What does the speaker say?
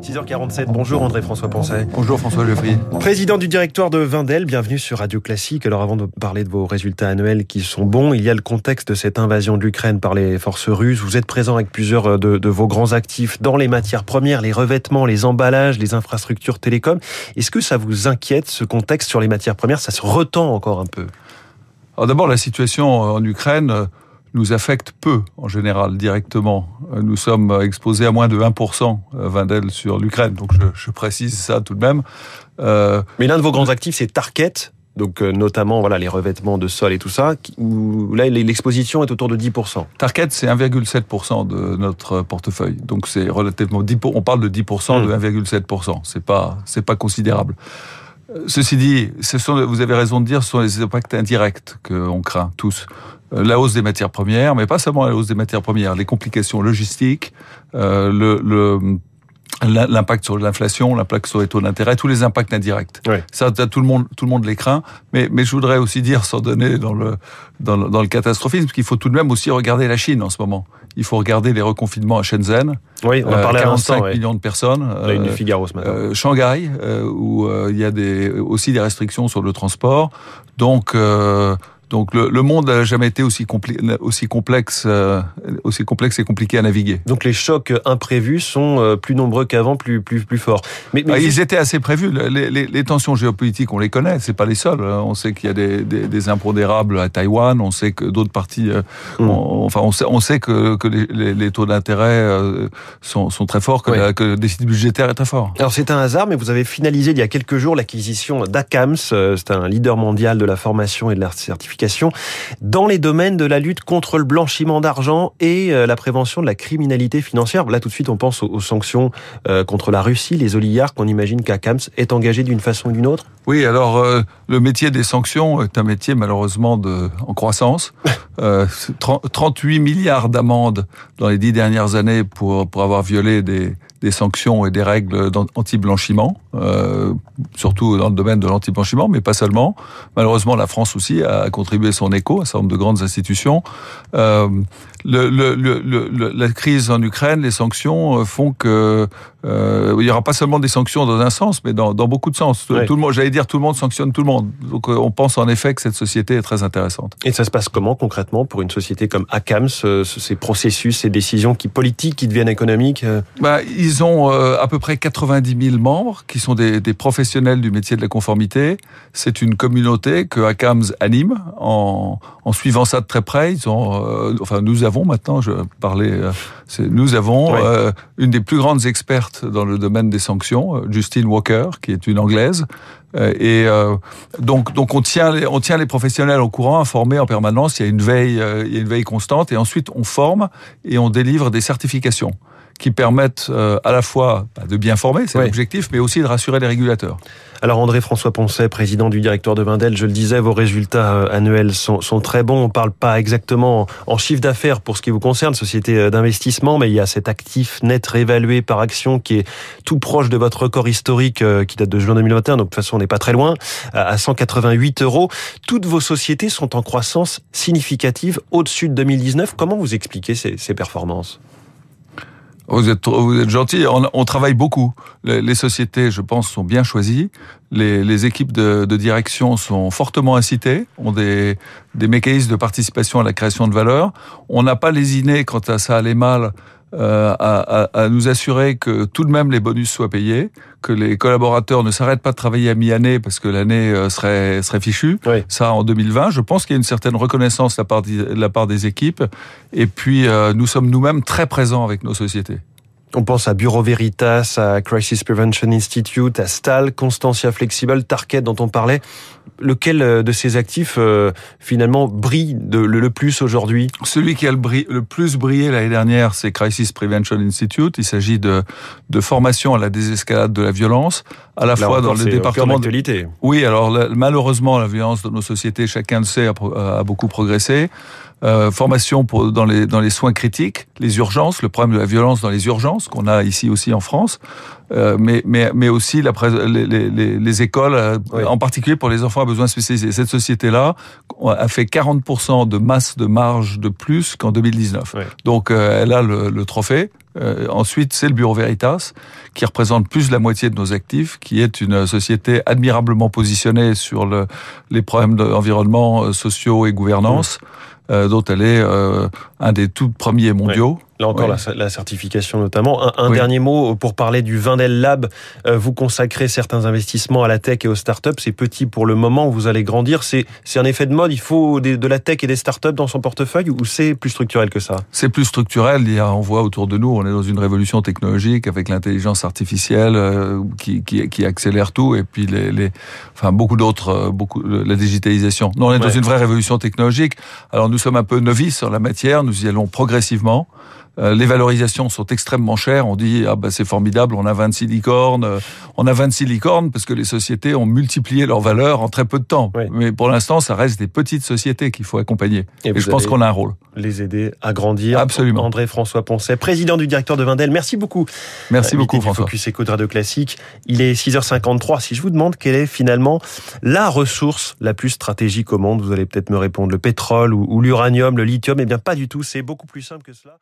6h47, bonjour André-François Poncet. Bonjour François Geoffriy. Président du directoire de Vindel, bienvenue sur Radio Classique. Alors avant de parler de vos résultats annuels qui sont bons, il y a le contexte de cette invasion de l'Ukraine par les forces russes. Vous êtes présent avec plusieurs de, de, vos grands actifs dans les matières premières, les revêtements, les emballages, les infrastructures télécom. Est-ce que ça vous inquiète ce contexte sur les matières premières? Ça se retend encore un peu Alors d'abord la situation en Ukraine nous affecte peu en général directement. Nous sommes exposés à moins de 1% Vindel sur l'Ukraine, donc je, je, précise ça tout de même. Euh... Mais l'un de vos grands actifs, c'est Target, donc euh, notamment voilà les revêtements de sol et tout ça, où là l'exposition est autour de 10%. Target, c'est 1,7% de notre portefeuille, donc c'est relativement 10 on parle de 10% mmh. de 1,7%. C'est pas c'est pas considérable. Ceci dit, ce sont, vous avez raison de dire, ce sont les impacts indirects qu'on craint tous. La hausse des matières premières, mais pas seulement la hausse des matières premières, les complications logistiques, euh, le, le l'impact sur l'inflation, l'impact sur les taux d'intérêt, tous les impacts indirects. Oui. Ça, tout le monde, tout le monde les craint. Mais, mais je voudrais aussi dire, sans donner dans le dans le, dans le catastrophisme, qu'il faut tout de même aussi regarder la Chine en ce moment. Il faut regarder les reconfinements à Shenzhen. Oui, on a parlé euh, 45 ouais. millions de personnes. Euh, une Figaro ce matin. Euh, Shanghai, euh, où il y a des, aussi des restrictions sur le transport. Donc donc le, le, monde n'a jamais été aussi, aussi complexe, euh, aussi complexe et compliqué à naviguer. Donc les chocs imprévus sont euh, plus nombreux qu'avant, plus plus plus forts. Mais, mais ah, ils étaient assez prévus. Les, les, les, tensions géopolitiques, on les connaît. C'est pas les seuls. On sait qu'il y a des, des, des, impondérables à Taïwan. On sait que d'autres parties. Euh, mm. on, enfin, on sait, on sait que, que les, les, taux d'intérêt sont, sont, très forts, que, oui. la, que le déficit budgétaire est très fort. Alors c'est un hasard, mais vous avez finalisé il y a quelques jours l'acquisition d'Acams. C'est un leader mondial de la formation et de la certification dans les domaines de la lutte contre le blanchiment d'argent et euh, la prévention de la criminalité financière. Là, tout de suite, on pense aux, sanctions euh, contre la Russie, les oligarques. On imagine qu'Acams est engagé d'une façon ou d'une autre. Oui, alors euh, le métier des sanctions est un métier malheureusement de, en croissance. euh, 38 milliards d'amendes dans les dix dernières années pour, pour avoir violé des, des sanctions et des règles anti-blanchiment, euh, surtout dans le domaine de l'anti-blanchiment, mais pas seulement. Malheureusement, la France aussi a contribué son écho à un certain nombre de grandes institutions. Euh, le, le, le, la crise en Ukraine, les sanctions font que euh, il y aura pas seulement des sanctions dans un sens, mais dans, dans beaucoup de sens. Ouais. Tout le monde, j'allais dire, tout le monde sanctionne tout le monde. Donc, on pense en effet que cette société est très intéressante. Et ça se passe comment concrètement pour une société comme ACAMS, ces processus, ces décisions qui politiques, qui deviennent économiques bah, Ils ont euh, à peu près 90 000 membres qui sont des, des professionnels du métier de la conformité. C'est une communauté que ACAMS anime en, en suivant ça de très près. Ils ont, euh, enfin, nous avons maintenant, je parlais, euh, nous avons euh, une des plus grandes expertes dans le domaine des sanctions, euh, Justine Walker, qui est une anglaise. Et donc, donc on tient les, on tient les professionnels au courant, informés en permanence. Il y a une veille, il y a une veille constante. Et ensuite, on forme et on délivre des certifications qui permettent euh, à la fois bah, de bien former, c'est Oui. l'objectif, mais aussi de rassurer les régulateurs. Alors André-François Poncet, président du directoire de Vindel, je le disais, vos résultats euh, annuels sont, sont très bons. On parle pas exactement en chiffre d'affaires pour ce qui vous concerne, société euh, d'investissement, mais il y a cet actif net réévalué par action qui est tout proche de votre record historique qui date de juin 2021, donc de toute façon on n'est pas très loin, à à 188 euros. Toutes vos sociétés sont en croissance significative au-dessus de 2019. Comment vous expliquez ces, ces performances? Vous êtes, vous êtes gentil. On, on travaille beaucoup. Les, les sociétés, je pense, sont bien choisies. Les, les équipes de, de direction sont fortement incitées, ont des, des mécanismes de participation à la création de valeur. On n'a pas lésiné quand ça allait mal euh, à, à, à nous assurer que tout de même les bonus soient payés, que les collaborateurs ne s'arrêtent pas de travailler à mi-année parce que l'année euh, serait, serait fichue. Oui. Ça en 2020. Je pense qu'il y a une certaine reconnaissance de la part, de la part des équipes. Et puis, euh, nous sommes nous-mêmes très présents avec nos sociétés. On pense à Bureau Veritas, à Crisis Prevention Institute, à Stal, Constantia Flexible, Target dont on parlait. Lequel euh, de ces actifs euh, finalement brille de- le, le plus aujourd'hui? Celui qui a le, plus brillé l'année dernière, c'est Crisis Prevention Institute. Il s'agit de, de formation à la désescalade de la violence, à la Là fois dans le département. de-. Oui, alors malheureusement, la violence dans nos sociétés, chacun le sait, a beaucoup progressé. Euh, formation pour, dans, les, dans les soins critiques, les urgences, le problème de la violence dans les urgences qu'on a ici aussi en France, euh, mais, mais, mais aussi la, les, les, les écoles, euh, en particulier pour les enfants à besoins spécialisés. Cette société-là a fait 40% de masse de marge de plus qu'en 2019. Donc euh, elle a le, le trophée. Euh, ensuite, c'est le Bureau Veritas, qui représente plus de la moitié de nos actifs, qui est une société admirablement positionnée sur le, les problèmes d'environnement sociaux et gouvernance, euh, dont elle est un des tout premiers mondiaux. Là encore, la, certification notamment. Un, dernier mot pour parler du Vindel Lab. Euh, vous consacrez certains investissements à la tech et aux startups. C'est petit pour le moment, vous allez grandir. C'est un effet de mode. Il faut de la tech et des startups dans son portefeuille ou c'est plus structurel que ça? C'est plus structurel. Il y a, on voit autour de nous, on est dans une révolution technologique avec l'intelligence artificielle euh, qui, qui, qui, accélère tout et puis les, les enfin beaucoup d'autres, euh, beaucoup la digitalisation. Non, on est dans une vraie révolution technologique. Alors nous sommes un peu novices en la matière. Nous y allons progressivement. Euh, les valorisations sont extrêmement chères. On dit ah bah c'est formidable, on a 26 licornes, euh, on a 26 licornes parce que les sociétés ont multiplié leur valeur en très peu de temps. Mais pour l'instant, ça reste des petites sociétés qu'il faut accompagner. Et, je pense qu'on a un rôle. Les aider à grandir. Absolument. André François Poncet, président du directeur de Vindel. Merci beaucoup. Merci beaucoup François. Focus Éco de Radio Classique. Il est 6h53. Si je vous demande quelle est finalement la ressource la plus stratégique au monde, vous allez peut-être me répondre le pétrole ou, ou l'uranium, le lithium. Eh bien pas du tout. C'est beaucoup plus simple que cela.